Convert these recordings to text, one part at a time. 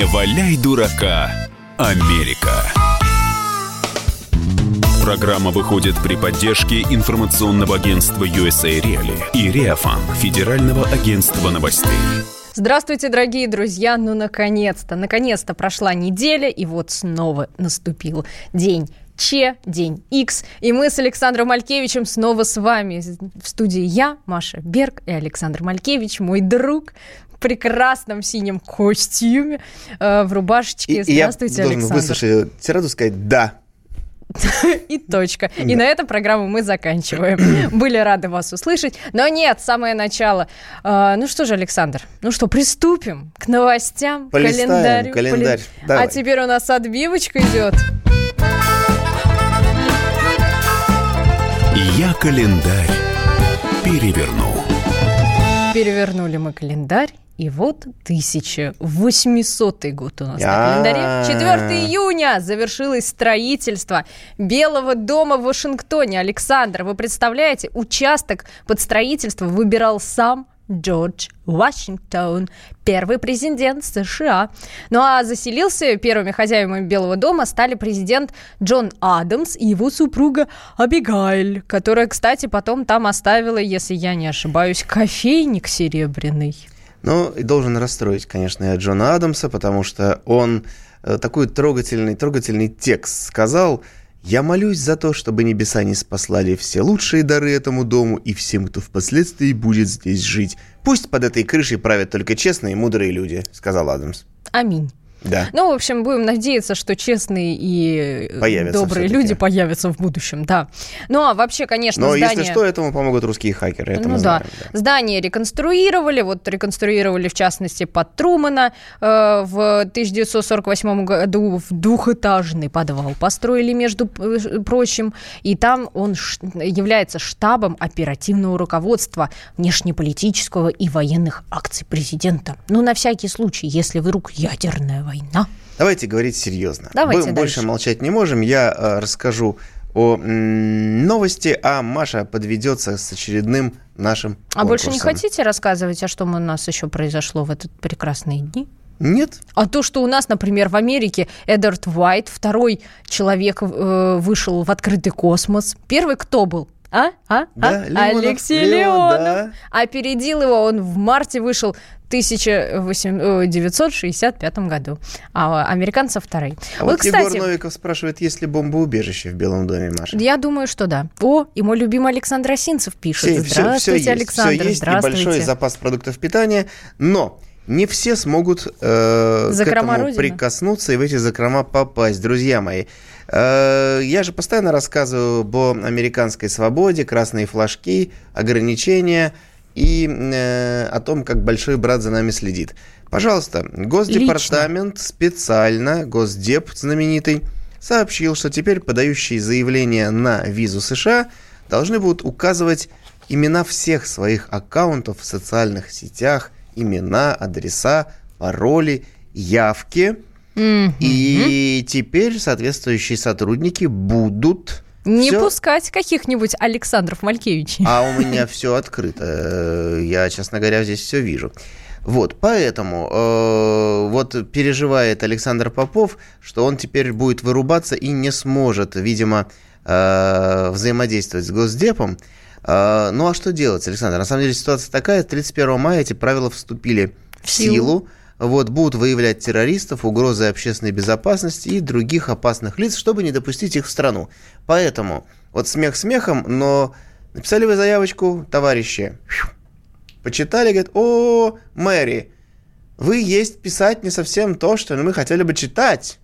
Не валяй дурака, Америка. Программа выходит при поддержке информационного агентства USA Reali и Реафан Федерального агентства новостей. Здравствуйте, дорогие друзья! Ну, наконец-то, наконец-то прошла неделя, и вот снова наступил день Че, день X. И мы с Александром Малькевичем снова с вами. В студии я, Маша Берг и Александр Малькевич, мой друг, прекрасном синем костюме, э, в рубашечке. И, Здравствуйте, и я должен Александр. выслушать тираду сказать «да». И точка. И на этом программу мы заканчиваем. Были рады вас услышать. Но нет, самое начало. А, ну что же, Александр, ну что, приступим к новостям, календарю. календарь. А теперь у нас отбивочка идет. Я календарь переверну. Перевернули мы календарь. И вот 1800 год у нас на календаре. 4 июня завершилось строительство Белого дома в Вашингтоне. Александр, вы представляете, участок под строительство выбирал сам Джордж Вашингтон, первый президент США. Ну а заселился первыми хозяевами Белого дома стали президент Джон Адамс и его супруга Абигайль, которая, кстати, потом там оставила, если я не ошибаюсь, кофейник серебряный. Ну, и должен расстроить, конечно, я Джона Адамса, потому что он э, такой трогательный, трогательный текст сказал. «Я молюсь за то, чтобы небеса не спаслали все лучшие дары этому дому и всем, кто впоследствии будет здесь жить. Пусть под этой крышей правят только честные и мудрые люди», — сказал Адамс. Аминь. Да. Ну, в общем, будем надеяться, что честные и э, Появятся добрые всё-таки. люди появятся в будущем, да. Ну, а вообще, конечно, Но здание... если что, этому помогут русские хакеры, это ну да. знаем. да. Здание реконструировали, вот реконструировали в частности под Трумана э, в 1948 году в двухэтажный подвал построили, между э, прочим, и там он ш- является штабом оперативного руководства внешнеполитического и военных акций президента. Ну, на всякий случай, если вдруг ядерная война. Давайте говорить серьезно. Давайте Мы больше дальше. молчать не можем. Я э, расскажу о новости, а Маша подведется с очередным нашим А больше не хотите рассказывать, а что у нас еще произошло в этот прекрасные дни? Нет? А то, что у нас, например, в Америке Эдвард Уайт, второй человек, э, вышел в открытый космос. Первый кто был? А? А? Да, а? Леонов, Алексей Леон, Леонов. да. Опередил его, он в марте вышел в 1965 году. А американцев второй. А вот, вот кстати, Егор Новиков спрашивает, есть ли бомбоубежище в Белом доме, Маша? я думаю, что да. О, и мой любимый Александр Осинцев пишет. Все, все, Здравствуйте, есть, Александр. все есть, небольшой запас продуктов питания, но не все смогут э, к этому Родины. прикоснуться и в эти закрома попасть, друзья мои. Э, я же постоянно рассказываю об американской свободе, красные флажки, ограничения и э, о том, как большой брат за нами следит. Пожалуйста, Госдепартамент специально, Госдеп знаменитый, сообщил, что теперь подающие заявления на визу США должны будут указывать имена всех своих аккаунтов в социальных сетях, имена, адреса, пароли, явки. И теперь соответствующие сотрудники будут... Не всё- пускать каких-нибудь Александров Малькевичей. а у меня все открыто. Я, честно говоря, здесь все вижу. Вот, поэтому э, вот переживает Александр Попов, что он теперь будет вырубаться и не сможет, видимо, э, взаимодействовать с Госдепом. Э, ну а что делать, Александр? На самом деле ситуация такая, 31 мая эти правила вступили в В силу. силу. Вот, будут выявлять террористов, угрозы общественной безопасности и других опасных лиц, чтобы не допустить их в страну. Поэтому, вот смех смехом, но написали вы заявочку, товарищи, почитали, говорят, о, Мэри, вы есть писать не совсем то, что мы хотели бы читать.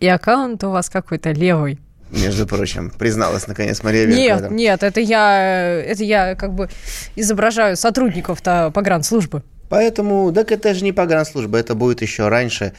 И аккаунт у вас какой-то левый. Между прочим, призналась наконец Мария Верка Нет, нет, это я, это я как бы изображаю сотрудников-то погранслужбы. Поэтому, так это же не погранслужба, это будет еще раньше,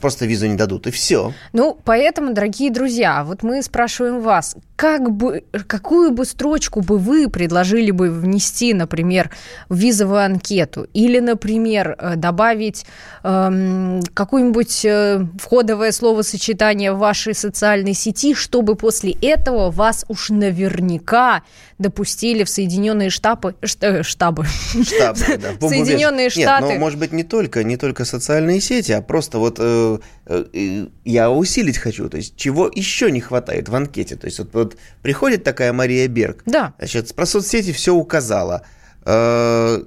просто визу не дадут, и все. Ну, поэтому, дорогие друзья, вот мы спрашиваем вас, как бы, какую бы строчку бы вы предложили бы внести, например, в визовую анкету? Или, например, э, добавить эм, какое-нибудь э, входовое словосочетание в вашей социальной сети, чтобы после этого вас уж наверняка допустили в Соединенные Штабы, э, штабы, штабы да, Соединенные Штаты. Нет, ну, может быть, не только, не только социальные сети, а просто вот э, э, я усилить хочу, то есть чего еще не хватает в анкете. То есть вот, вот приходит такая Мария Берг, да. значит, про соцсети все указала. Э,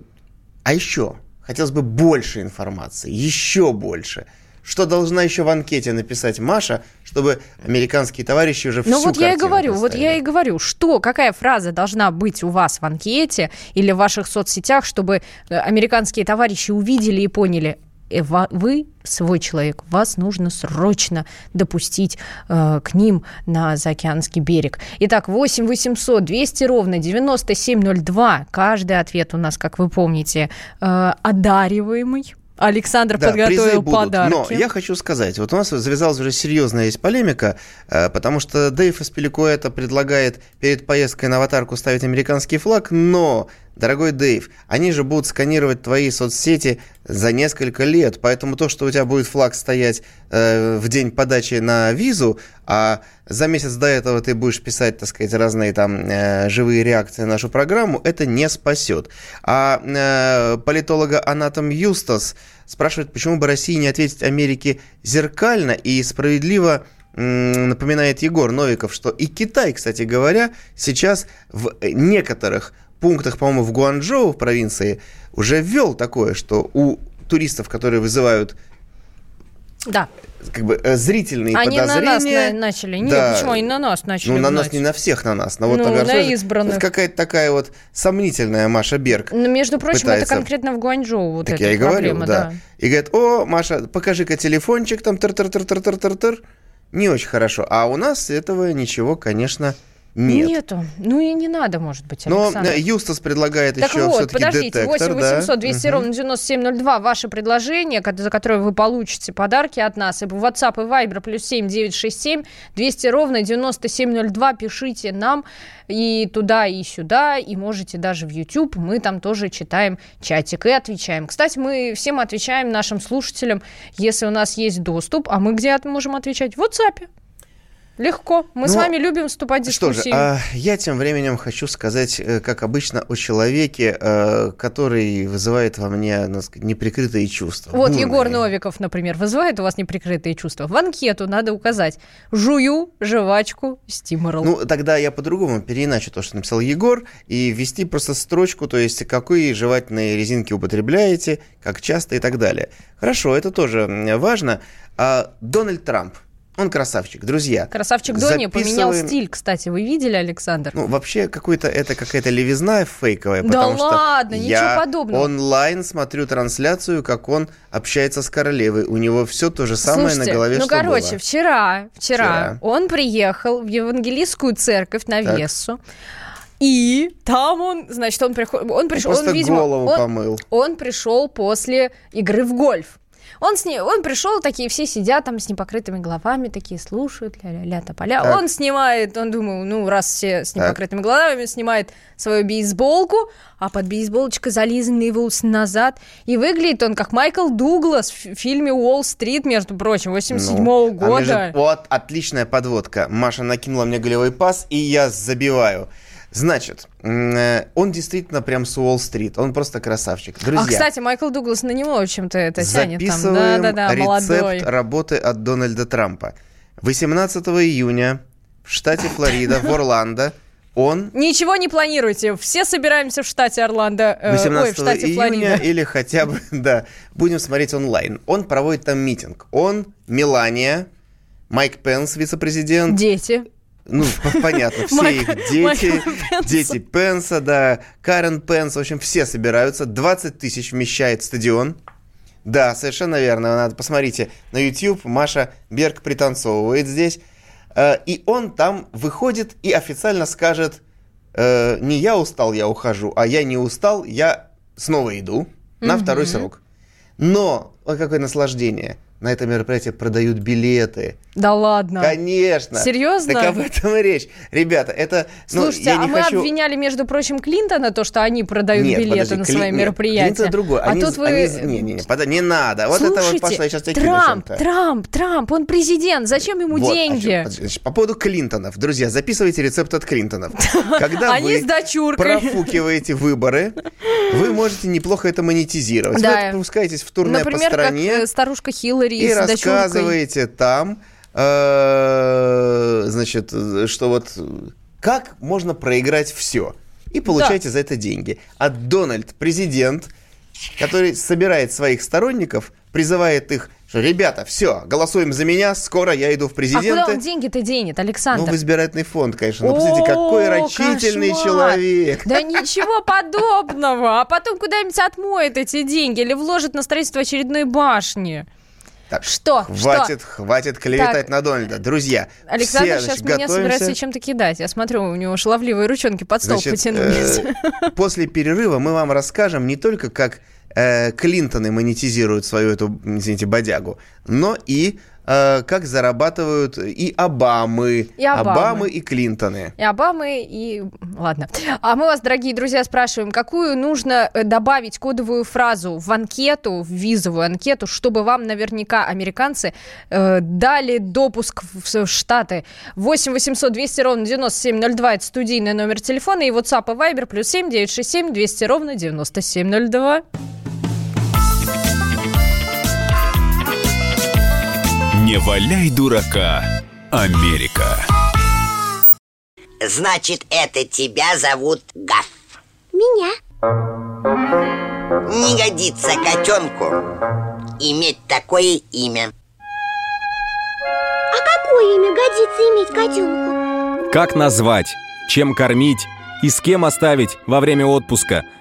а еще хотелось бы больше информации, еще больше. Что должна еще в анкете написать Маша, чтобы американские товарищи уже Ну вот я и говорю, поставили? вот я и говорю, что, какая фраза должна быть у вас в анкете или в ваших соцсетях, чтобы э, американские товарищи увидели и поняли, э, вы свой человек, вас нужно срочно допустить э, к ним на заокеанский берег. Итак, 8 800 200 ровно 9702. Каждый ответ у нас, как вы помните, э, одариваемый Александр да, подготовил подарки. Но я хочу сказать, вот у нас завязалась уже серьезная есть полемика, э, потому что Дэйв это предлагает перед поездкой на аватарку ставить американский флаг, но, дорогой Дэйв, они же будут сканировать твои соцсети за несколько лет, поэтому то, что у тебя будет флаг стоять э, в день подачи на визу, а за месяц до этого ты будешь писать, так сказать, разные там э, живые реакции на нашу программу, это не спасет. А э, политолога Анатом Юстас спрашивает, почему бы России не ответить Америке зеркально и справедливо напоминает Егор Новиков, что и Китай, кстати говоря, сейчас в некоторых пунктах, по-моему, в Гуанчжоу, в провинции, уже ввел такое, что у туристов, которые вызывают да. как бы э, зрительные они подозрения. Они на нас начали. Нет, да. почему они на нас начали? Ну, на нас не на всех на нас. Но вот, ну, например, на избранных. Вот какая-то такая вот сомнительная Маша Берг. Ну, между прочим, пытается... это конкретно в Гуанчжоу вот так эта я и проблема, говорю, да. да. И говорит, о, Маша, покажи-ка телефончик, там тыр-тыр-тыр-тыр-тыр-тыр. Не очень хорошо. А у нас этого ничего, конечно, нет. Нету. Ну и не надо, может быть, Александр. Но Юстас предлагает так еще вот, все-таки подождите, детектор. 8 800 200 да? ровно 9702. Ваше предложение, за которое вы получите подарки от нас. И в WhatsApp и Viber плюс 7 967 200 ровно 9702. Пишите нам и туда, и сюда. И можете даже в YouTube. Мы там тоже читаем чатик и отвечаем. Кстати, мы всем отвечаем нашим слушателям, если у нас есть доступ. А мы где можем отвечать? В WhatsApp. Легко. Мы ну, с вами любим вступать в дискуссии. Что же, а я тем временем хочу сказать, э, как обычно, о человеке, э, который вызывает во мне ну, сказать, неприкрытые чувства. Вот бурные. Егор Новиков, например, вызывает у вас неприкрытые чувства. В анкету надо указать «жую жвачку стиморал». Ну, тогда я по-другому переиначу то, что написал Егор, и ввести просто строчку, то есть какие жевательные резинки употребляете, как часто и так далее. Хорошо, это тоже важно. А Дональд Трамп – он красавчик, друзья. Красавчик Дони поменял стиль, кстати, вы видели, Александр? Ну, вообще, какой-то это какая-то левизна фейковая, да потому ладно, что ничего я подобного. онлайн смотрю трансляцию, как он общается с королевой. У него все то же самое Слушайте, на голове, ну, что короче, было. Вчера, вчера, вчера он приехал в евангелийскую церковь на так. Вессу. И там он, значит, он, приход... он пришел, он, он, видимо, голову он, помыл. он пришел после игры в гольф. Он, с ней, он пришел, такие все сидят там с непокрытыми головами, такие слушают, ля-ля-ля, тополя. Так. Он снимает, он думал, ну, раз все с непокрытыми так. головами, снимает свою бейсболку, а под бейсболочкой зализанные волосы назад. И выглядит он как Майкл Дуглас в фильме «Уолл-стрит», между прочим, 87 -го ну, года. А вот, отличная подводка. Маша накинула мне голевой пас, и я забиваю. Значит, э, он действительно прям с Уолл-стрит. Он просто красавчик. Друзья, а, кстати, Майкл Дуглас на него чем-то это тянет. Там. Да, да, да, рецепт молодой. работы от Дональда Трампа. 18 июня в штате Флорида, в Орландо, он... Ничего не планируйте. Все собираемся в штате Орландо. 18 ой, в штате июня Флорида. или хотя бы, да, будем смотреть онлайн. Он проводит там митинг. Он, Мелания, Майк Пенс, вице-президент. Дети. Ну, понятно, все их дети, дети Пенса, да, Карен Пенс, в общем, все собираются. 20 тысяч вмещает стадион. Да, совершенно верно. Надо, посмотрите, на YouTube Маша Берг пританцовывает здесь. Э, и он там выходит и официально скажет, э, не я устал, я ухожу, а я не устал, я снова иду на второй срок. Но, какое наслаждение. На это мероприятие продают билеты. Да ладно. Конечно. Серьезно? Так об этом и речь. Ребята, это... ну, Слушайте, я не а мы хочу... обвиняли, между прочим, Клинтона, то, что они продают Нет, билеты подожди, на свои нет, мероприятия. Клинтон другой. А Они- тут вы... они- Не, не, не, пода- не надо. Вот это вот Слушайте, пошло, я сейчас Трамп. Трамп, Трамп, он президент, зачем ему Вот, а деньги? подожди, значит, по поводу Клинтонов. Друзья, записывайте рецепт от Клинтонов. Когда Они вы профукиваете выборы, вы можете неплохо это монетизировать. Вы отпускаетесь в турне Например, по стране как э, старушка Хиллари и с дочуркой. рассказываете там, э, значит, что вот как можно проиграть все. И получаете за это деньги. А Дональд, президент, который собирает своих сторонников, призывает их, что, ребята, все, голосуем за меня, скоро я иду в А президенты. куда он деньги-то денет, Александр? Ну, в избирательный фонд, конечно. Ну, посмотрите, какой рачительный кошмар. человек. Да ничего подобного. А потом куда-нибудь отмоет эти деньги или вложит на строительство очередной башни. Так, Что? Хватит, хватит клеветать Так. на Дональда. Друзья, Александр все, сейчас значит, меня готовимся. собирается чем-то кидать. Я смотрю, у него шаловливые ручонки под стол Значит, потянулись. э, после перерыва мы вам расскажем не только, как э, Клинтоны монетизируют свою эту, извините, бодягу, но и как зарабатывают и Обамы, И Обамы. и Клинтоны. И Обамы, и... Ладно. А мы вас, дорогие друзья, спрашиваем, какую нужно э, добавить кодовую фразу в анкету, в визовую анкету, чтобы вам наверняка американцы э, дали допуск в Штаты. 8 800 200 ровно 9702 это студийный номер телефона и WhatsApp и Viber плюс 7 967 200 ровно 9702. Не валяй дурака, Америка. Значит, это тебя зовут Гаф. Меня. Не годится котенку иметь такое имя. А какое имя годится иметь котенку? Как назвать, чем кормить и с кем оставить во время отпуска.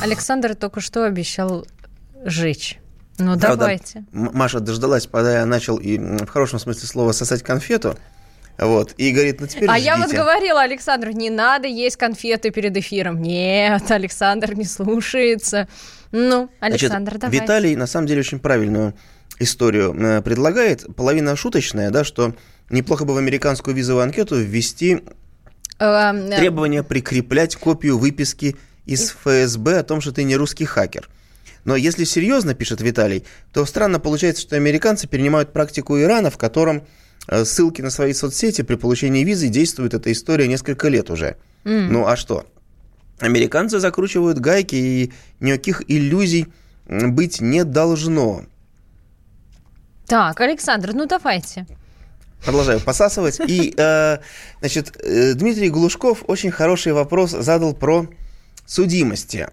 Александр только что обещал жечь. Ну, Правда, давайте. Маша дождалась, когда я начал, и, в хорошем смысле слова, сосать конфету. Вот, и говорит, ну теперь А я вот ждите. говорила Александру, не надо есть конфеты перед эфиром. Нет, Александр не слушается. Ну, Значит, Александр, давай. Виталий на самом деле очень правильную историю э, предлагает. Половина шуточная, да, что неплохо бы в американскую визовую анкету ввести Эм, э, требование прикреплять копию выписки из ФСБ о том, что ты не русский хакер. Но если серьезно, пишет Виталий, то странно получается, что американцы перенимают практику Ирана, в котором э, ссылки на свои соцсети при получении визы действует эта история несколько лет уже. Ну а что? Американцы закручивают гайки, и никаких иллюзий быть не должно. Так, Александр, ну давайте. Продолжаю посасывать. И, э, значит, э, Дмитрий Глушков очень хороший вопрос задал про судимости.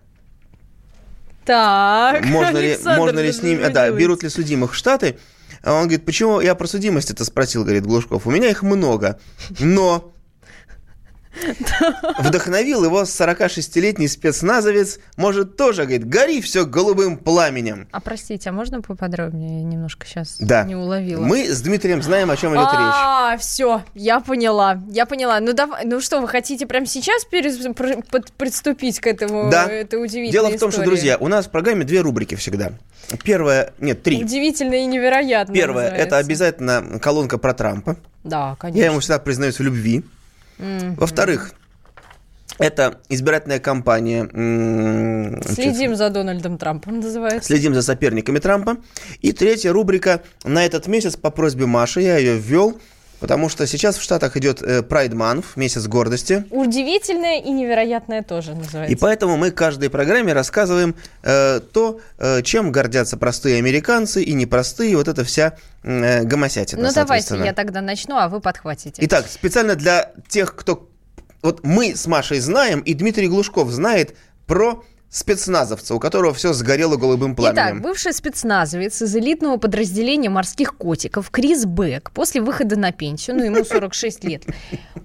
Так, Можно ли, Александр, можно ли с ними... а, Да, берут ли судимых в Штаты? А он говорит, почему я про судимость это спросил, говорит Глушков. У меня их много, но... Вдохновил его 46-летний спецназовец, может тоже, говорит, гори все голубым пламенем. А простите, а можно поподробнее? Я немножко сейчас Да. не уловила. Мы с Дмитрием знаем, о чем идет речь. А, все, я поняла, я поняла. Ну давай, ну что, вы хотите прямо сейчас перес- под- приступить к этому? Да. Это удивительно. Дело в том, что, друзья, у нас в программе две рубрики всегда. Первая, нет, три. Удивительно и невероятно. Первое, это обязательно колонка про Трампа. Да, конечно. Я ему всегда признаюсь в любви. Во-вторых, это избирательная кампания. Следим за Дональдом Трампом, называется. Следим за соперниками Трампа. И третья рубрика на этот месяц по просьбе Маши, я ее ввел, потому что сейчас в Штатах идет э, Pride Month, месяц гордости. Удивительное и невероятное тоже называется. И поэтому мы каждой программе рассказываем э, то, э, чем гордятся простые американцы и непростые, вот эта вся э, гомосятина, Ну давайте я тогда начну, а вы подхватите. Итак, специально для тех, кто... Вот мы с Машей знаем, и Дмитрий Глушков знает про спецназовца, у которого все сгорело голубым Итак, пламенем. бывший спецназовец из элитного подразделения морских котиков Крис Бек после выхода на пенсию, ну ему 46 лет,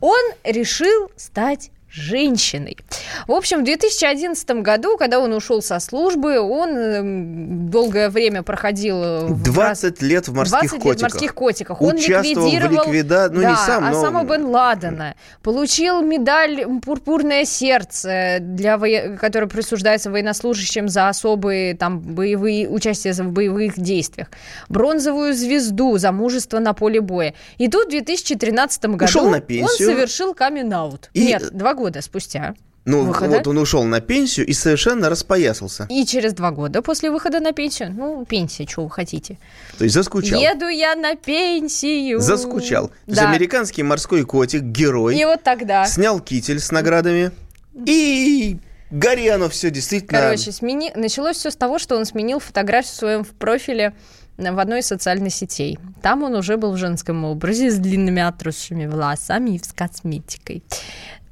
он решил стать женщиной. В общем, в 2011 году, когда он ушел со службы, он эм, долгое время проходил э, в 20 лет в морских 20 лет в котиках. морских котиках. Он Участвовал в ликвидировал... ликвида- ну, не да, сам, но- Осама бен Ладена. Получил медаль «Пурпурное сердце», для вое- которая присуждается военнослужащим за особые там, боевые участия в боевых действиях. Бронзовую звезду за мужество на поле боя. И тут в 2013 году он совершил камин-аут. И- Нет, два года спустя. Ну, выхода. вот он ушел на пенсию и совершенно распоясался. И через два года после выхода на пенсию, ну, пенсия, что вы хотите. То есть заскучал. Еду я на пенсию. Заскучал. То есть Да. американский морской котик, герой, И вот тогда. снял китель с наградами и гори оно все действительно. Короче, смени... началось все с того, что он сменил фотографию в своем профиле в одной из социальных сетей. Там он уже был в женском образе с длинными отросшими волосами и с косметикой.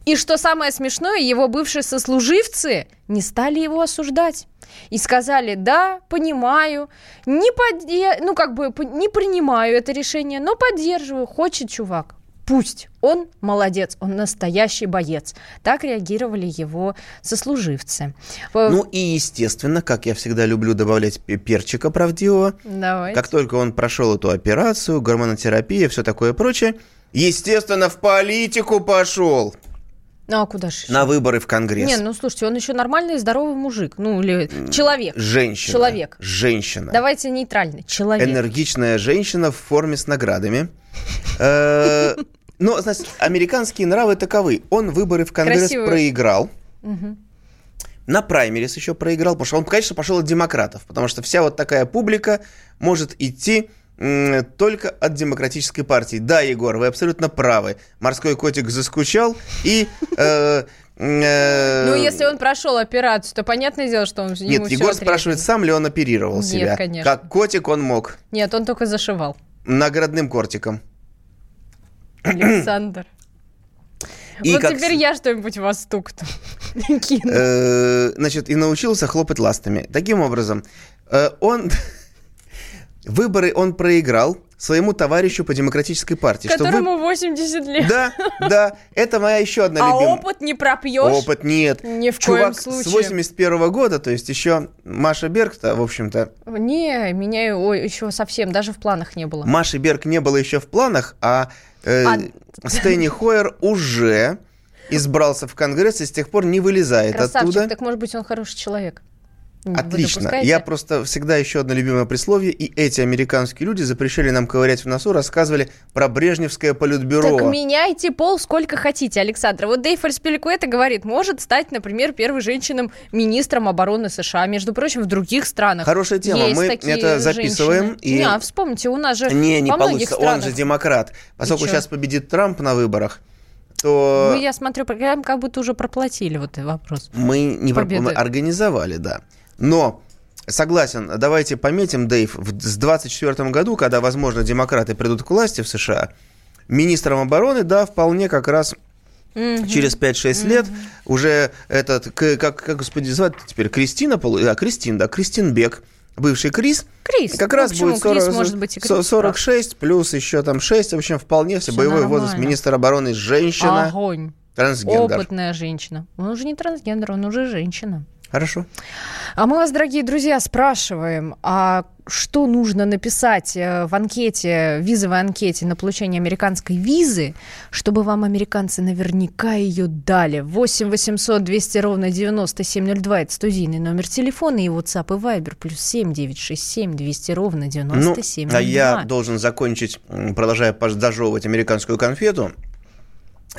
И что самое смешное, его бывшие сослуживцы не стали его осуждать. И сказали, да, понимаю, не, поде... ну, как бы, не принимаю это решение, но поддерживаю, хочет чувак. Пусть. Он молодец, он настоящий боец. Так реагировали его сослуживцы. Э, Ну и, естественно, как я всегда люблю добавлять пе- перчика правдивого, Давайте. как только он прошел эту операцию, гормонотерапия, все такое прочее, естественно, в политику пошел а куда же? на выборы в Конгресс. Не, ну слушайте, он еще нормальный и здоровый мужик. Ну, или человек. Женщина. Человек. Женщина. Давайте нейтральный. Человек. Энергичная женщина в форме с наградами. Э, Ну, значит, американские нравы таковы. Он выборы в Конгресс Красивый. проиграл. На праймерис еще проиграл, потому что он, конечно, пошел от демократов, потому что вся вот такая публика может идти только от демократической партии. Да, Егор, вы абсолютно правы. Морской котик заскучал и... э, э, Ну, если он прошел операцию, то понятное дело, что он ему Нет, Егор спрашивает, сам ли он оперировал Нет, себя. конечно. Как котик он мог. Нет, он только зашивал. Наградным кортиком. Александр. И вот как теперь я что-нибудь вас стукну. Э, Значит, и научился хлопать ластами. Таким образом, он... Выборы он проиграл своему товарищу по демократической партии. что вы- Которому 80 лет. Да, да, это моя еще одна А любимая. опыт не пропьешь. Опыт нет. Ни в Чувак коем с случае. 81 года, то есть еще Маша Берг-то, в общем-то, Не, меня еще совсем, даже в планах не было. Маши Берг не было еще в планах, а, э, А- Стэнни Хойер уже избрался в Конгресс и с тех пор не вылезает Красавчик, оттуда. так может быть он хороший человек. Отлично. Я просто всегда еще одно любимое присловие, и эти американские люди запрещали нам ковырять в носу, рассказывали про Брежневское политбюро. Так меняйте пол сколько хотите, Александр. Вот Дейв Альспеликуэта говорит, может стать, например, первой женщиной министром обороны США. Между прочим, в других странах Хорошая тема. есть Мы такие это записываем женщины. и- Не, а вспомните, у нас же Не, не получится. Он странах. же демократ. Поскольку сейчас победит Трамп на выборах, то Вы, я смотрю, прям как будто уже проплатили вот этот вопрос. мы не про- Победы. мы организовали, да. Но согласен, давайте пометим, Дэйв, в- с 24 году, когда, возможно, демократы придут к власти в США, министром обороны, да, вполне как раз через 5-6 лет уже этот, как, как, господи, звать теперь, Кристина, да, Кристин, да, Кристин Бек, бывший Крис, Крис. как Ну, раз почему? будет Крис 40 может быть и Крис, со- 46 плюс еще там 6, в общем, вполне все Всё боевой возраст. нормально. Министр обороны женщина, Огонь. трансгендер. Опытная женщина. Он уже не трансгендер, он уже женщина. Хорошо. А мы вас, дорогие друзья, спрашиваем, а что нужно написать э, в анкете, визовой анкете на получение американской визы, чтобы вам американцы наверняка ее дали? 8 800 200 ровно 9702, это студийный номер телефона и WhatsApp и Viber, плюс 7 967 200 ровно Ну, 9702. а я должен закончить, продолжая дожевывать американскую конфету.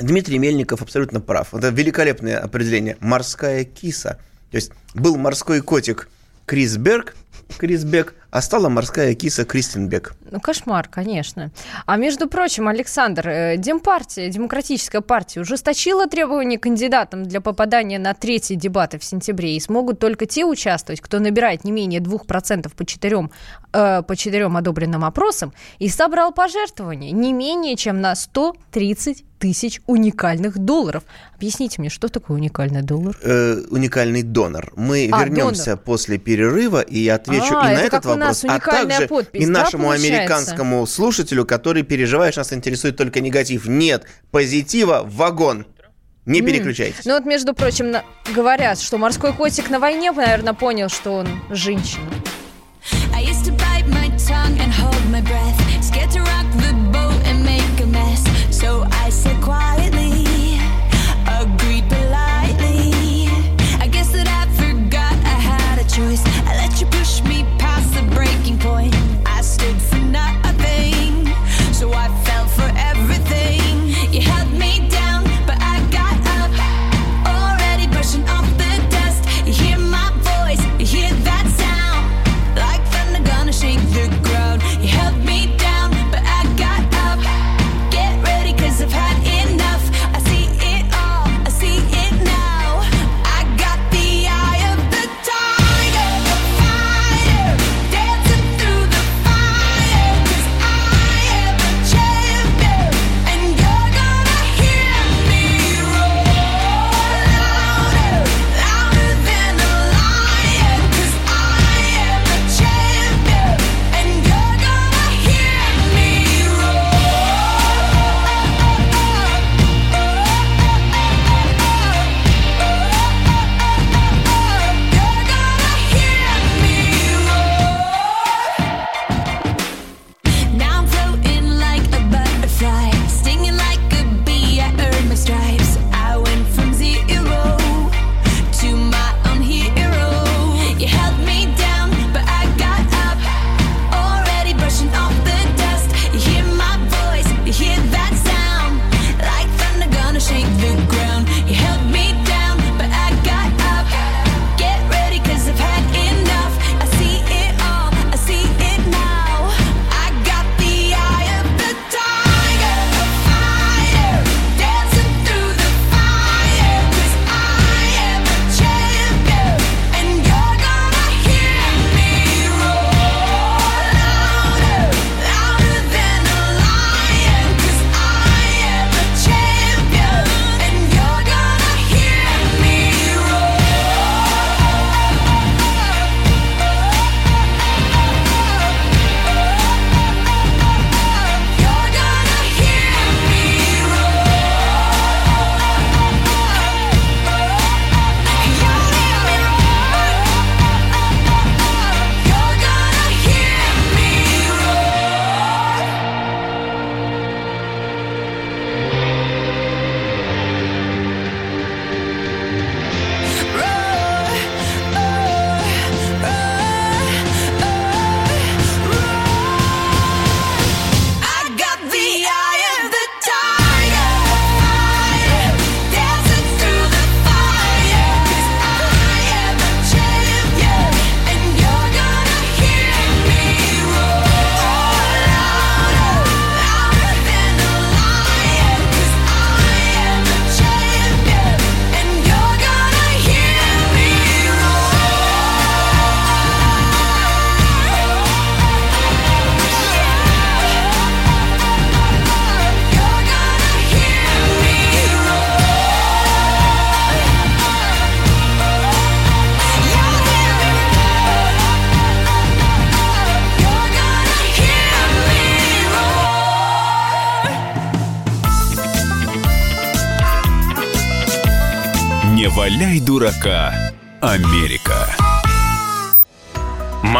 Дмитрий Мельников абсолютно прав. Это великолепное определение. Морская киса. То есть был морской котик Крис Берг, Крис Бек, а стала морская киса Кристенбек. Ну, кошмар, конечно. А между прочим, Александр, э, Демпартия, Демократическая партия, ужесточила требования кандидатам для попадания на третьи дебаты в сентябре. И смогут только те участвовать, кто набирает не менее 2% по четырем, э, по четырем одобренным опросам и собрал пожертвования не менее чем на 130 тысяч уникальных долларов. Объясните мне, что такое уникальный доллар? Э, уникальный донор. Мы А, вернемся донор. после перерыва и отвечу А, и на это этот у нас а уникальная также подпись, и да, нашему получается? американскому слушателю, который переживает, что нас интересует только негатив. Нет, позитива вагон. Не переключайтесь. Ну вот, между прочим, на- говорят, что морской котик на войне, наверное, понял, что он женщина. I used to bite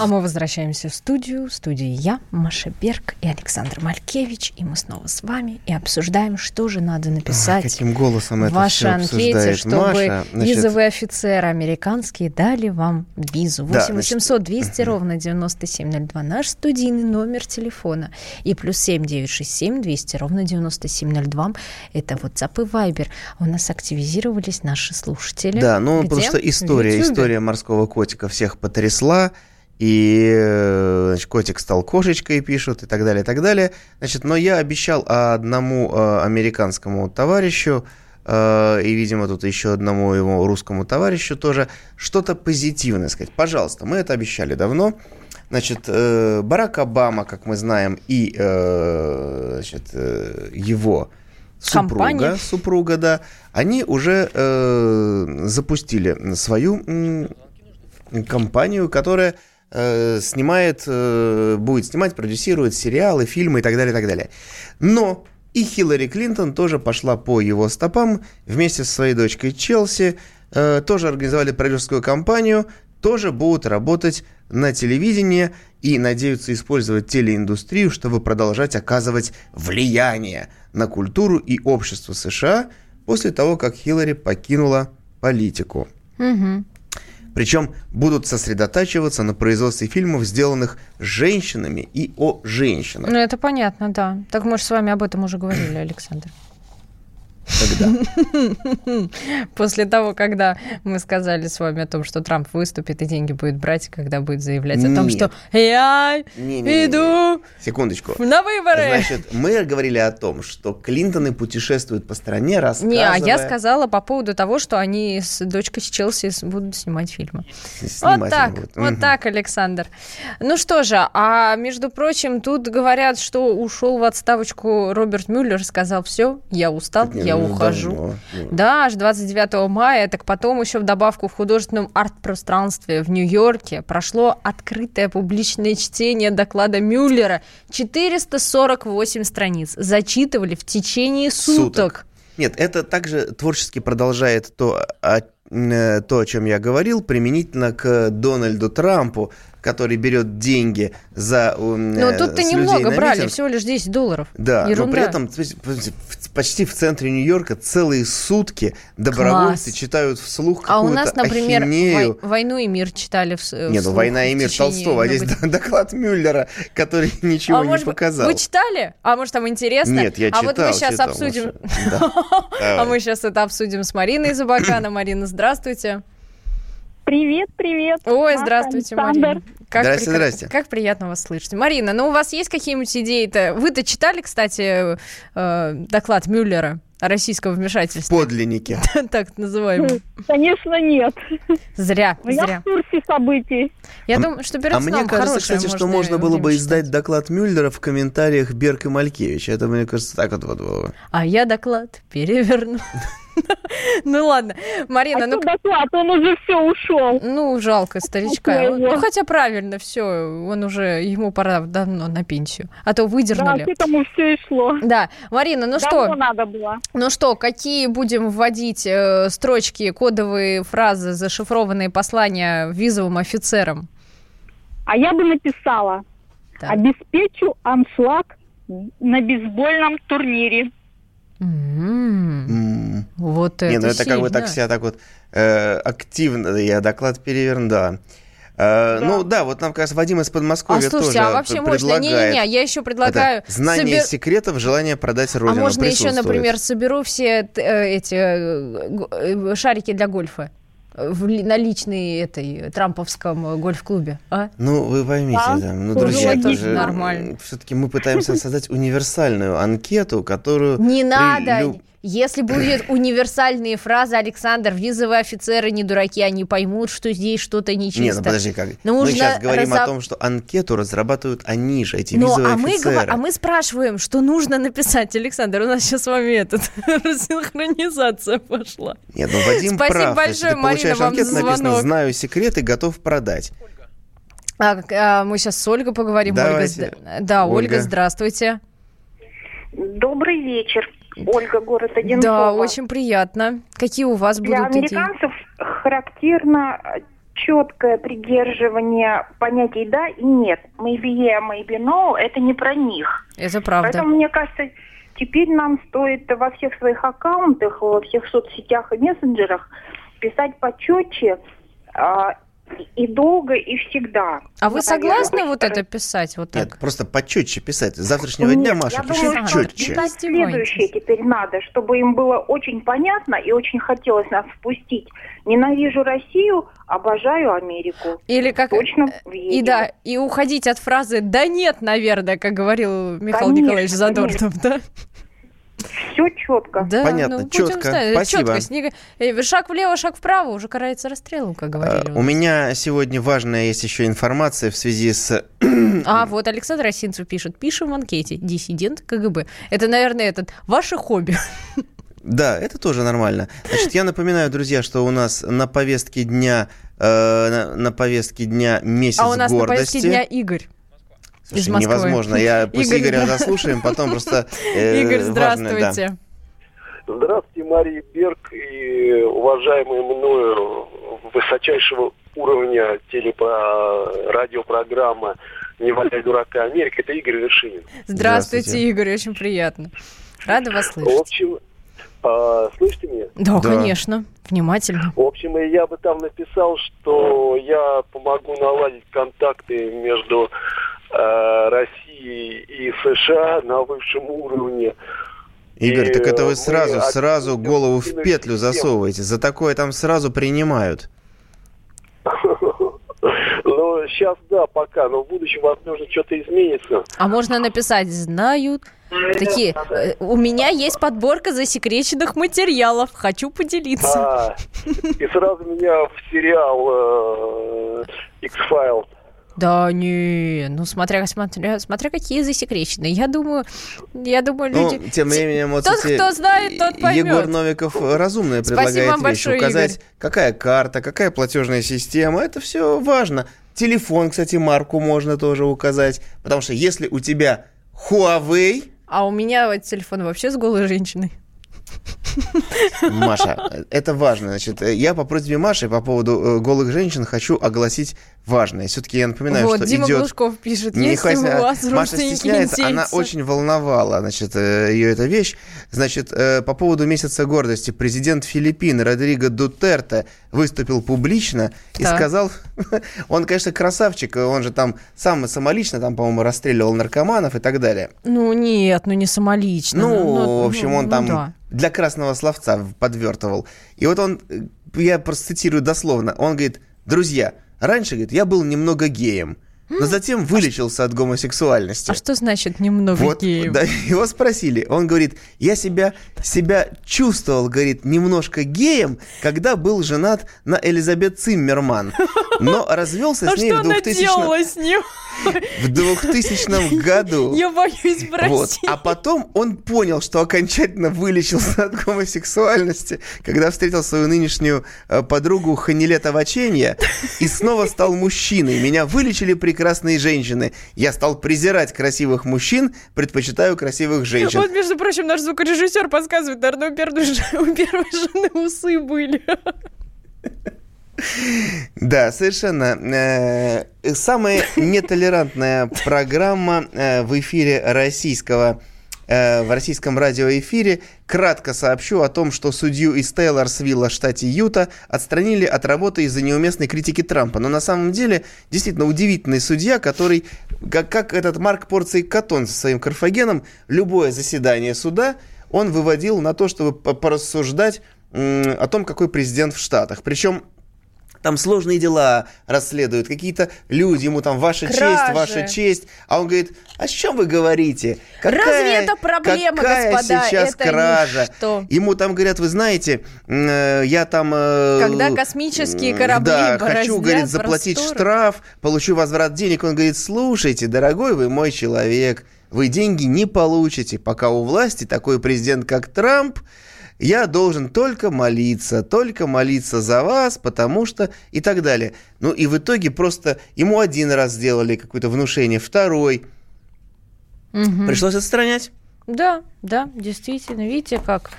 А мы возвращаемся в студию. В студии я, Маша Берг и Александр Малькевич. И мы снова с вами и обсуждаем, что же надо написать Каким голосом это в вашей всё анкете, обсуждает чтобы Маша. Значит, визовые офицеры американские дали вам визу. Да, 8 800 200 ровно 9702 наш студийный номер телефона. И плюс 7 967 200 ровно 9702 это WhatsApp и Viber. У нас активизировались наши слушатели. Да, ну Где? В история, история морского котика всех потрясла. И э, значит, котик стал кошечкой, пишут, и так далее, и так далее. Значит, но я обещал одному э, американскому товарищу, э, и, видимо, тут еще одному его русскому товарищу тоже, что-то позитивное сказать. Пожалуйста, мы это обещали давно. Значит, Барак Обама, как мы знаем, и значит, его Компания. супруга, супруга, да, они уже запустили свою компанию, которая снимает, э, будет снимать, продюсирует сериалы, фильмы и так далее, и так далее. Но и Хиллари Клинтон тоже пошла по его стопам вместе со своей дочкой Челси, э, тоже организовали продюсерскую компанию, тоже будут работать на телевидении и надеются использовать телеиндустрию, чтобы продолжать оказывать влияние на культуру и общество США после того, как Хиллари покинула политику. Мгм. Причем будут сосредотачиваться на производстве фильмов, сделанных женщинами и о женщинах. Ну, это понятно, да. Так мы же с вами об этом уже говорили, Александр. Тогда. После того, когда мы сказали с вами о том, что Трамп выступит и деньги будет брать, когда будет заявлять о том, что я иду Секундочку. на выборы. Значит, мы говорили о том, что Клинтоны путешествуют по стране, Не, рассказывая... а я сказала по поводу того, что они с дочкой с Челси будут снимать фильмы. Снимать вот так, будут. вот так, Александр. Ну что же, а между прочим, тут говорят, что ушел в отставочку Роберт Мюллер, сказал, все, я устал, Не, я ухожу. давно. Да, аж 29 мая, так потом еще в добавку в художественном арт-пространстве в Нью-Йорке прошло открытое публичное чтение доклада Мюллера. 448 страниц зачитывали в течение суток. Нет, это также творчески продолжает то, о, э, то, о чем я говорил, применительно к Дональду Трампу, который берет деньги за Но э, тут-то немного брали, всего лишь 10 долларов. Да, Ерунда. но при этом почти в центре Нью-Йорка целые сутки добровольцы Класс. читают вслух А у нас, например, ахинею. «Вой- «Войну и мир» читали в Не, ну вслух «Война и мир» Толстого, а здесь доклад Мюллера, который ничего А не может показал. Вы читали? А может, там интересно? Нет, я А вот мы читал, сейчас читал, обсудим. А мы сейчас это обсудим с Мариной Забакана. Марина, здравствуйте. Привет, привет. Ой, здравствуйте, Александр. Марина. Как Здрасте, прекра- здрасте. Как приятно вас слышать. Марина, ну у вас есть какие-нибудь идеи-то? Вы-то читали, кстати, э, доклад Мюллера о российском вмешательстве? Подлинники. Так называемый. Конечно, нет. Зря, Но я зря. в курсе событий. Я А- думаю, что перед А мне кажется, кстати, что можно было бы издать доклад Мюллера в комментариях Берг и Малькевич. Это, мне кажется, так вот, вот было. А я доклад переверну. Ну ладно, Марина, а ну доклад? Он уже все ушел. Ну, жалко старичка. Ну, хотя правильно, все, он уже, ему пора давно на пенсию. А то Да, выдернули. к этому все и шло. Да, Марина, ну Давно что, надо было. ну что, какие будем вводить э, строчки, кодовые фразы, зашифрованные послания визовым офицерам? А я бы написала. Обеспечу аншлаг на бейсбольном турнире. Вот это Не, ну это как бы так себя так вот э, активно, я доклад переверну, да. Э, Ну да, вот нам, кажется, Вадим из А Подмосковья слушайте, тоже а вообще п- можно? предлагает. Не-не-не, я еще предлагаю... Это знание собер- секретов, желание продать А родину можно еще, например, соберу все э, эти э, шарики для гольфа в ли- на личной этой трамповском э, гольф-клубе. А? Ну, вы поймите, Да, да, ну, тоже друзья, это же Нормально. все-таки мы пытаемся создать универсальную анкету, которую... Не надо. лю- Если будут универсальные фразы, Александр, визовые офицеры не дураки, они поймут, что здесь что-то нечисто. Не, ну подожди, как? Нужно мы сейчас говорим разоб- о том, что анкету разрабатывают они же, эти Ну, визовые а мы, офицеры. гова- а мы спрашиваем, что нужно написать. Александр, у нас сейчас с вами этот рассинхронизация пошла. Нет, ну Вадим Спасибо прав. Большое, ты получаешь Марина, вам анкету, написано. «Знаю секреты, готов продать». А, а, мы сейчас с Ольгой поговорим. Ольга, Давайте. да, Ольга, Ольга. здравствуйте. Добрый вечер. Ольга, город Одинцово. Да, очень приятно. Какие у вас Для будут идеи? американцев характерно четкое придерживание понятий «да» и «нет». Maybe yeah, maybe no – это не про них. Это правда. Поэтому, мне кажется, теперь нам стоит во всех своих аккаунтах, во всех соцсетях и мессенджерах писать почетче а, и долго, и всегда. А вы Ну, согласны вот это писать вот так? Нет, просто почетче писать. С завтрашнего дня, Маша, пиши думаю, четче. писать следующее теперь надо, чтобы им было очень понятно и очень хотелось нас впустить. Ненавижу Россию, обожаю Америку. Или как... Точно И въедем. да, и уходить от фразы «да нет», наверное, как говорил Михаил Конечно, Николаевич Задорнов, да? Все четко. Да, Понятно, ну, чётко. ставить. Спасибо. Чётко, снега- э, Шаг влево, шаг вправо, уже карается расстрелом, как говорили. А, У меня сегодня важная есть еще информация в связи с... А, вот Александр Осинцев пишет. Пишем в анкете. Диссидент КГБ. Это, наверное, этот ваше хобби. Да, это тоже нормально. Значит, я напоминаю, друзья, что у нас на повестке дня э, на, на повестке дня месяц а у нас на гордости. повестке дня Игорь. Слушай, из Москвы. невозможно. Я после Игорь, Игоря да. заслушаем, потом просто... э, Игорь, важное, здравствуйте. да. Здравствуйте, Мария Берг и уважаемые мною высочайшего уровня телепро... радиопрограмма «Не валяй дурака Америка». Это Игорь Вершинин. Здравствуйте, Здравствуйте. Игорь, очень приятно. Рада вас В слышать. общем, а, слышите меня? Да, Да. конечно. Внимательно. В общем, я бы там написал, что я помогу наладить контакты между э, Россией и США на высшем уровне. Игорь, И, так это э, вы сразу, сразу голову в петлю засовываете. За такое там сразу принимают. Ну, сейчас да, пока, но в будущем, возможно, что-то изменится. А можно написать «знают». Такие, э, у меня есть подборка засекреченных материалов, хочу поделиться. А, и сразу меня в сериал э, X-Files. Да не, ну смотря, смотря, смотря какие засекреченные. Я думаю, я думаю, Ну, люди... тем временем, вот, Тот, кстати, кто знает, тот поймет. Егор Новиков разумное Спасибо предлагает вам вещь. большое, Указать, Игорь. какая карта, какая платежная система. Это все важно. Телефон, кстати, марку можно тоже указать. Потому что если у тебя Huawei, А у меня вот телефон вообще с голой женщиной. Маша, это важно. Значит, я по просьбе Маши по поводу э, голых женщин хочу огласить важное. Все-таки я напоминаю, вот, что Дима идет... Глушков пишет, Не если хватит, у вас Маша стесняется, она очень волновала, значит, э, ее эта вещь. Значит, э, по поводу месяца гордости, президент Филиппин Родриго Дутерте выступил публично и Так. сказал, он, конечно, красавчик, он же там сам самолично, там, по-моему, расстреливал наркоманов и так далее. Ну нет, ну не самолично. Ну, в общем, ну, он ну там да. Для красного словца подвертывал. И вот он, э, я просто цитирую дословно, он говорит, друзья, раньше, говорит, я был немного геем, но затем вылечился от гомосексуальности. А что значит немного Вот, геев? да, его спросили, он говорит, я себя, себя чувствовал, говорит, немножко геем, когда был женат на Элизабет Циммерман, но развелся А с ней что в она 2000 делала с ним? в 2000 году. Я боюсь Вот. А потом он понял, что окончательно вылечился от гомосексуальности, когда встретил свою нынешнюю э, подругу Ханилета Ваченья и снова стал мужчиной. Меня вылечили прекрасные женщины. Я стал презирать красивых мужчин, предпочитаю красивых женщин. Вот, между прочим, наш звукорежиссер подсказывает, наверное, у первой, у первой жены усы были. Да, совершенно. Э, Самая нетолерантная программа э, в эфире российского э, в российском радиоэфире. Кратко сообщу о том, что судью из Тейлорсвилла, штате Юта, отстранили от работы из-за неуместной критики Трампа. Но на самом деле, действительно удивительный судья, который, как, как этот Марк Порций Катон со своим Карфагеном, любое заседание суда он выводил на то, чтобы по- порассуждать о том, какой президент в Штатах. Причем там сложные дела расследуют, какие-то люди, ему там ваша честь, Кражи. ваша честь. А он говорит, а о чем вы говорите? Разве это проблема, какая господа? сейчас Это кража? ничто. Ему там говорят, вы знаете, э, я там... э, Когда космические корабли Да, хочу, говорит, заплатить просторы. штраф, получу возврат денег. Он говорит, слушайте, дорогой вы мой человек, вы деньги не получите, пока у власти такой президент, как Трамп, я должен только молиться, только молиться за вас, потому что и так далее. Ну и в итоге просто ему один раз сделали какое-то внушение, второй. Мгм. Пришлось отстранять. Да, да, действительно. Видите, как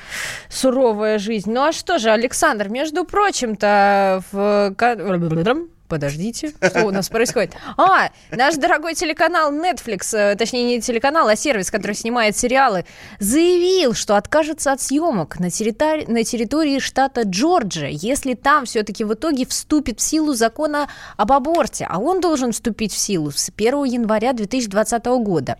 суровая жизнь. Ну а что же, Александр, между прочим-то в... Подождите, что у нас происходит? А, наш дорогой телеканал Netflix, э, точнее не телеканал, а сервис, который снимает сериалы, заявил, что откажется от съемок на территории, на территории штата Джорджия, если там все-таки в итоге вступит в силу закона об аборте, а он должен вступить в силу с 1 января 2020 года.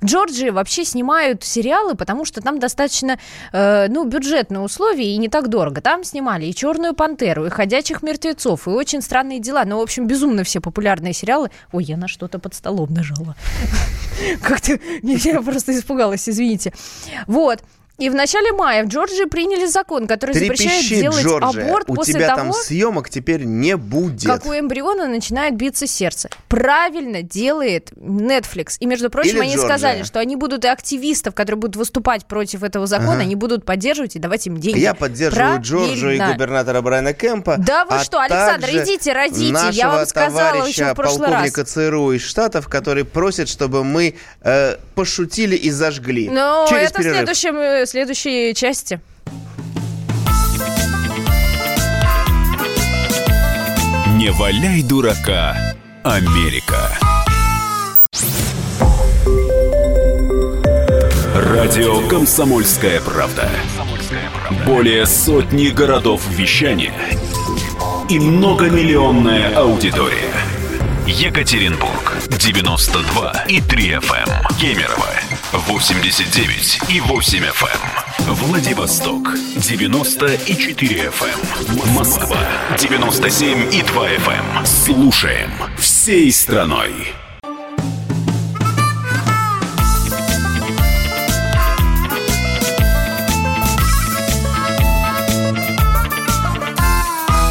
В Джорджии вообще снимают сериалы, потому что там достаточно, э, ну, бюджетные условия и не так дорого. Там снимали и «Черную пантеру», и «Ходячих мертвецов», и «Очень странные дела». Ну, в общем, безумно все популярные сериалы. Ой, я на что-то под столом нажала. Как-то я просто испугалась, извините. Вот. И в начале мая в Джорджии приняли закон, который запрещает Трепещи, делать Джорджия. аборт У после тебя того, там съемок теперь не будет. как у эмбриона начинает биться сердце. Правильно делает Netflix. И, между прочим, Или они Джорджия. сказали, что они будут и активистов, которые будут выступать против этого закона, Ага. они будут поддерживать и давать им деньги. Я поддерживаю Джорджию и Правильно. губернатора Брайана Кемпа. Да вы а что, Александр, идите, родите. Я вам сказала еще в прошлый полковника ЦРУ из Штатов, который просит, чтобы мы э, пошутили и зажгли. Но Через это в перерыв. следующем, э, следующей части. Не валяй дурака, Америка. Радио «Комсомольская правда». Более сотни городов вещания и многомиллионная аудитория. Екатеринбург 92 и 3 FM. Кемерово 89 и 8 FM. Владивосток 90 и 4 FM. Москва 97 и 2 FM. Слушаем всей страной.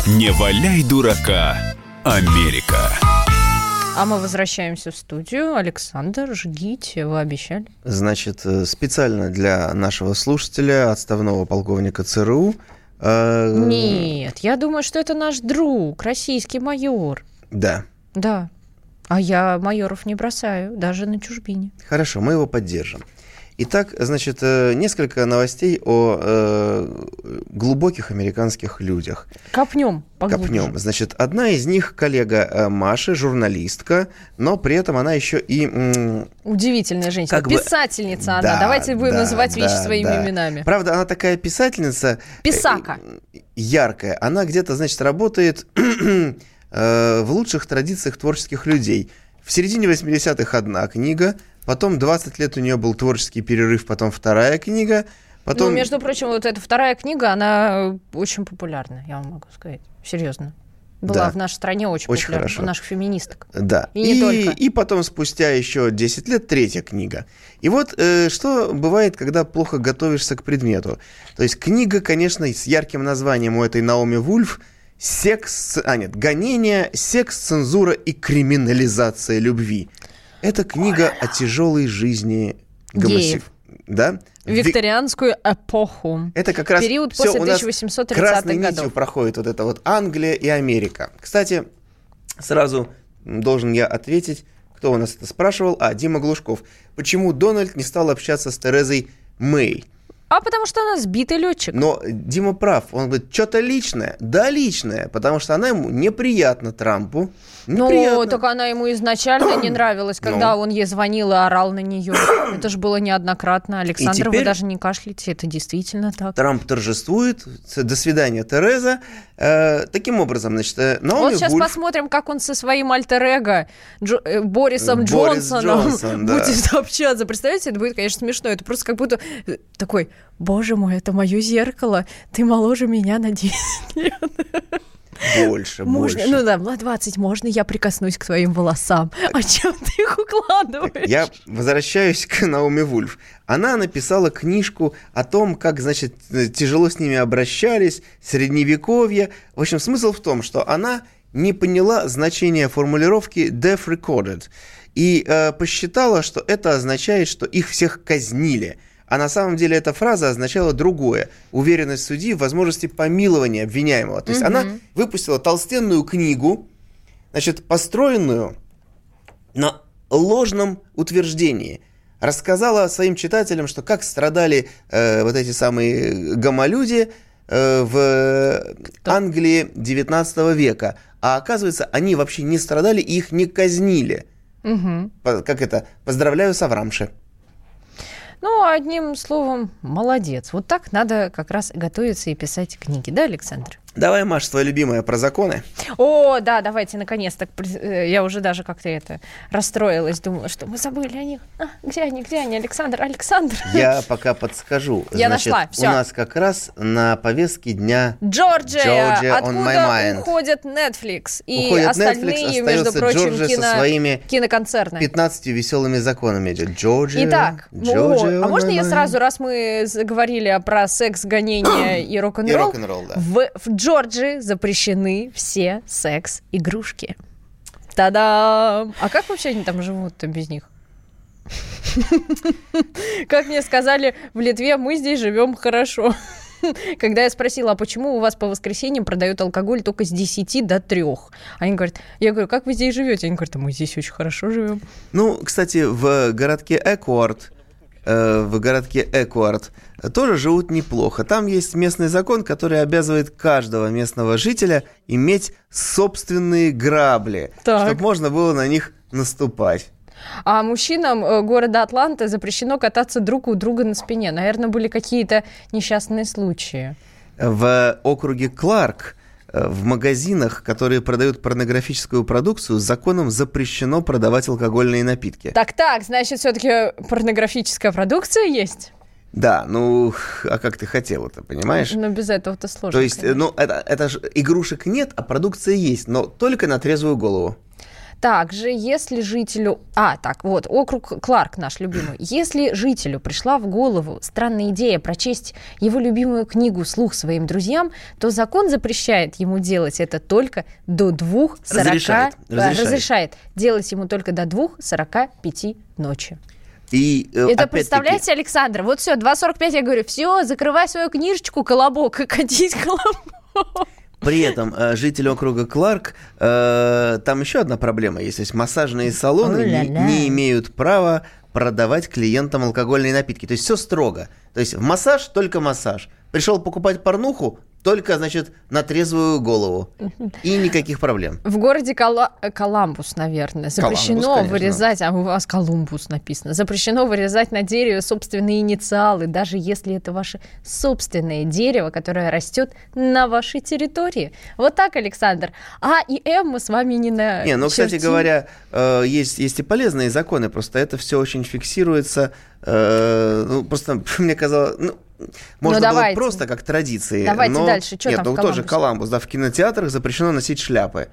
Не валяй дурака, Америка. А мы возвращаемся в студию. Александр, жгите, вы обещали. Значит, э, специально для нашего слушателя, отставного полковника ЦРУ. э, Нет, я думаю, что это наш друг, российский майор. Да. Да. А я майоров не бросаю, даже на чужбине. Хорошо, мы его поддержим. Итак, значит, э, несколько новостей о э, глубоких американских людях. Копнем поглубже. Копнем. Значит, одна из них коллега э, Маша, журналистка, но при этом она еще и... м, Удивительная женщина. Как бы- Писательница она. Да, Давайте будем да, называть вещи да, своими да. именами. Правда, она такая писательница... э, Писака. яркая. Она где-то, значит, работает э, в лучших традициях творческих людей. В середине 80-х одна книга, потом 20 лет у нее был творческий перерыв, потом вторая книга, потом... Ну, между прочим, вот эта вторая книга, она очень популярна, я вам могу сказать. Серьезно. Была Да. в нашей стране очень, Очень популярна. хорошо. У наших феминисток. Да. И не только. и потом спустя еще 10 лет третья книга. И вот э, что бывает, когда плохо готовишься к предмету. То есть книга, конечно, с ярким названием у этой Наоми Вульф «Секс...» А, нет, «Гонение, секс, цензура и криминализация любви». Это книга о тяжелой жизни Геев. Да? Ви- Викторианскую эпоху. Это как раз Период после у нас 1830-х красной годов. нитью проходит вот это вот Англия и Америка. Кстати, сразу должен я ответить, кто у нас это спрашивал. А, Дима Глушков. Почему Дональд не стал общаться с Терезой Мэй? А потому что она сбитый летчик. Но Дима прав. Он говорит, что-то личное. Да, личное. Потому что она ему неприятна Трампу. Ну, Неприятно. только она ему изначально не нравилась, когда Ну. он ей звонил и орал на нее. Это же было неоднократно. Александр, вы даже не кашляйте, это действительно так. Трамп торжествует. До свидания, Тереза. Э, таким образом, значит, э, Наоми Вот сейчас Вульф- посмотрим, как он со своим альтер-эго Джо- э, Борисом Борис Джонсоном Джонсон, да. будет общаться. Представляете, это будет, конечно, смешно. Это просто как будто э, такой, боже мой, это мое зеркало, ты моложе меня на 10 лет. Больше, Можно, больше. ну да, на 20 можно, я прикоснусь к твоим волосам. А чем ты их укладываешь? Я возвращаюсь к Наоми Вульф. Она написала книжку о том, как, значит, тяжело с ними обращались, средневековье. В общем, смысл в том, что она не поняла значение формулировки death recorded и э, посчитала, что это означает, что их всех казнили. А на самом деле эта фраза означала другое. Уверенность судьи в возможности помилования обвиняемого. То есть Мгм. она выпустила толстенную книгу, значит, построенную на ложном утверждении. рассказала своим читателям, что как страдали э, вот эти самые гомолюди э, в Англии 19 века. А оказывается, они вообще не страдали, и их не казнили. По- Как это? Поздравляю с Аврамши. Ну, одним словом, молодец. Вот так надо как раз готовиться и писать книги, да, Александр? Давай, Маш, твоя любимая про законы. О, да, давайте, наконец-то. Э, Я уже даже как-то это расстроилась, думала, что мы забыли о них. А, где они, где они, Александр, Александр? Я пока подскажу. Я Значит, нашла, У всё. нас как раз на повестке дня Джорджия, Georgia on my откуда mind. уходит Netflix и Уходит остальные, Netflix, между прочим, Georgia со кино- своими киноконцерны. 15 веселыми законами. Джорджия. Итак, Georgia о, а можно я сразу, раз мы заговорили про секс, гонение и рок-н-ролл, И рок-н-ролл, да. в, в Джорджии запрещены все секс-игрушки. Та-дам! А как вообще они там живут-то без них? Как мне сказали в Литве, мы здесь живем хорошо. Когда я спросила, а почему у вас по воскресеньям продают алкоголь только с 10 до 3? Они говорят, я говорю, как вы здесь живете? Они говорят, а мы здесь очень хорошо живем. Ну, кстати, в городке Экуарт, э, в городке Экуарт тоже живут неплохо. Там есть местный закон, который обязывает каждого местного жителя иметь собственные грабли, чтобы можно было на них наступать. А мужчинам э, города Атланты запрещено кататься друг у друга на спине. Наверное, были какие-то несчастные случаи. В округе Кларк э, в магазинах, которые продают порнографическую продукцию, законом запрещено продавать алкогольные напитки. Так-так, значит, все-таки порнографическая продукция есть? Да, ну, а как ты хотел это, понимаешь? Но без этого-то сложно. То есть, э, ну, это, это же игрушек нет, а продукция есть, но только на трезвую голову. Также, если жителю... А, так, вот, округ Кларк наш любимый. Если жителю пришла в голову странная идея прочесть его любимую книгу «Слух» своим друзьям, то закон запрещает ему делать это только до двух сорока... Разрешает, разрешает. разрешает делать ему только до двух сорока пяти ночи. И, э, Это представляете, Александр? Вот все, 2.45 я говорю, все, закрывай свою книжечку, колобок, и катись колобок. При этом э, жители округа Кларк, э, там еще одна проблема есть. То есть массажные салоны не, не имеют права продавать клиентам алкогольные напитки. То есть все строго. То есть в массаж только массаж. Пришел покупать порнуху, только, значит, на трезвую голову. И никаких проблем. В городе Кола- Коламбус, наверное, запрещено Коламбус, конечно. вырезать, а у вас Колумбус написано, запрещено вырезать на дереве собственные инициалы, даже если это ваше собственное дерево, которое растет на вашей территории. Вот так, Александр. А и М мы с вами не на Не, ну, кстати говоря, э, есть, есть и полезные законы, просто это все очень фиксируется. э, ну, просто мне казалось, ну, можно было давайте. просто как традиции. Давайте но- дальше. Чё Нет, там ну в тоже? Коламбус, да, в кинотеатрах запрещено носить шляпы.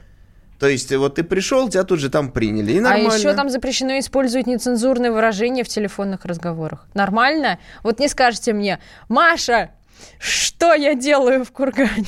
То есть, вот ты пришел, тебя тут же там приняли, и А нормально. еще там запрещено использовать нецензурные выражения в телефонных разговорах. Нормально? Вот не скажете мне, Маша, что я делаю в Кургане?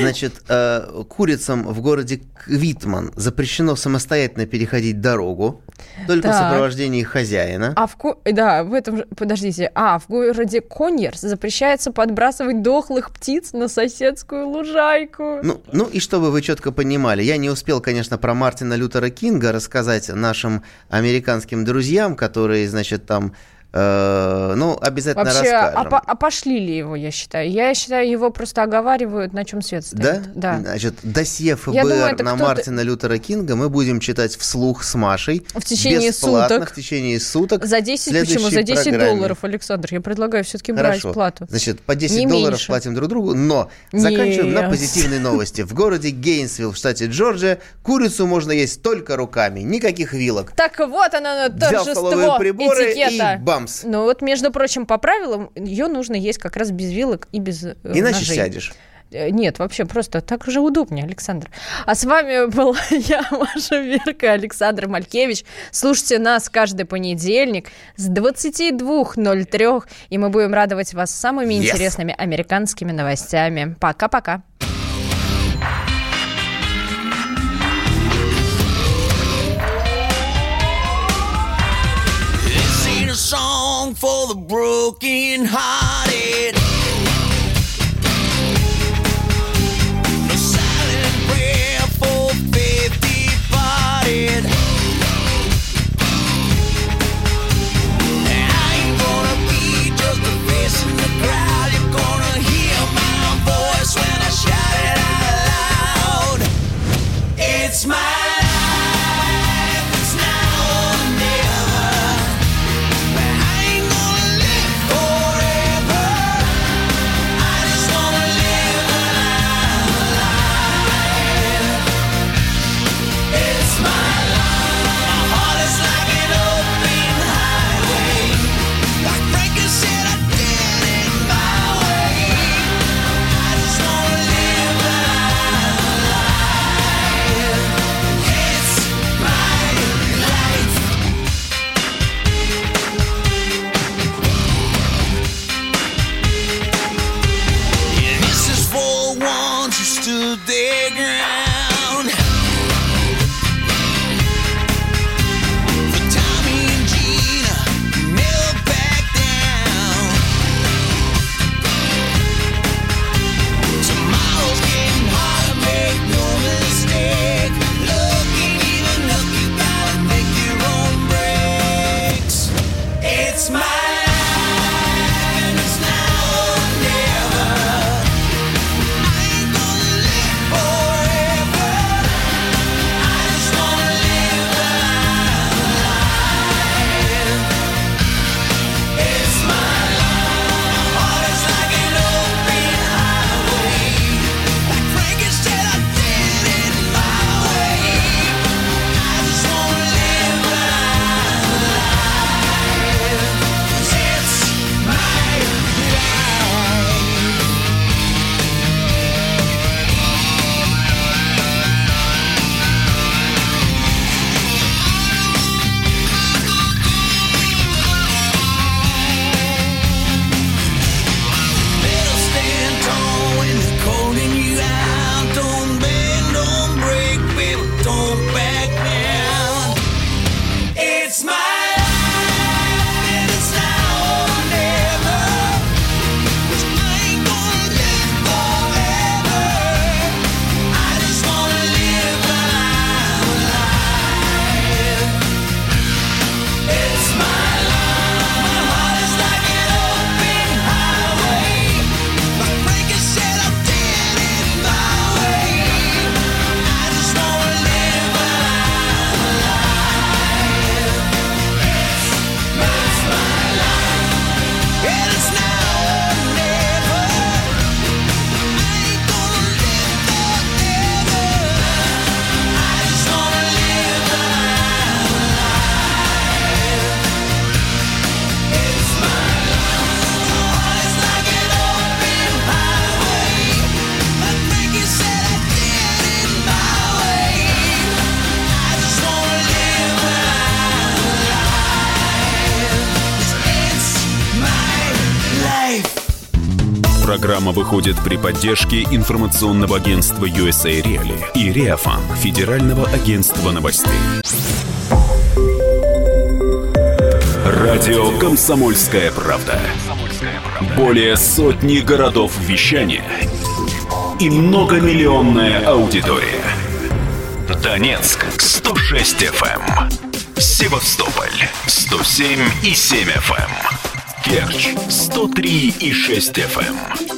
Значит, э, курицам в городе Квитман запрещено самостоятельно переходить дорогу, только в Так. сопровождении хозяина. А в Ко- да, в этом подождите, а в городе Коньерс запрещается подбрасывать дохлых птиц на соседскую лужайку. Ну, ну и чтобы вы четко понимали, я не успел, конечно, про Мартина Лютера Кинга рассказать нашим американским друзьям, которые, значит, там, ну, обязательно Вообще, а расскажем. опо- опошлили его, я считаю. Я считаю, его просто оговаривают, на чем свет Да? стоит. Да. Значит, досье ФБР думаю, на Мартина Лютера Кинга мы будем читать вслух с Машей. В течение суток. в течение суток. За 10, в почему? За следующей 10 программе. долларов, Александр. Я предлагаю все-таки брать Хорошо. плату. Значит, по 10 Не долларов меньше. платим друг другу, но заканчиваем на Нет. позитивной новости. В городе Гейнсвилл в штате Джорджия курицу можно есть только руками, никаких вилок. Так вот оно, Взял торжество столовые приборы этикета. и бамс. Ну вот, между прочим, по правилам, ее нужно есть как раз без вилок и без э, Иначе ножей. сядешь. Э, Нет, вообще просто так же удобнее, Александр. А с вами была я, Маша Верка, Александр Малькевич. Слушайте нас каждый понедельник с 22.03, и мы будем радовать вас самыми Yes. интересными американскими новостями. Пока-пока. broken heart. программа выходит при поддержке информационного агентства USA Reali и Реафан Федерального агентства новостей. Радио «Комсомольская правда». Более сотни городов вещания и многомиллионная аудитория. Донецк 106 FM. Эм. Севастополь 107 и 7 FM. Эм. Керчь 103 и 6 FM.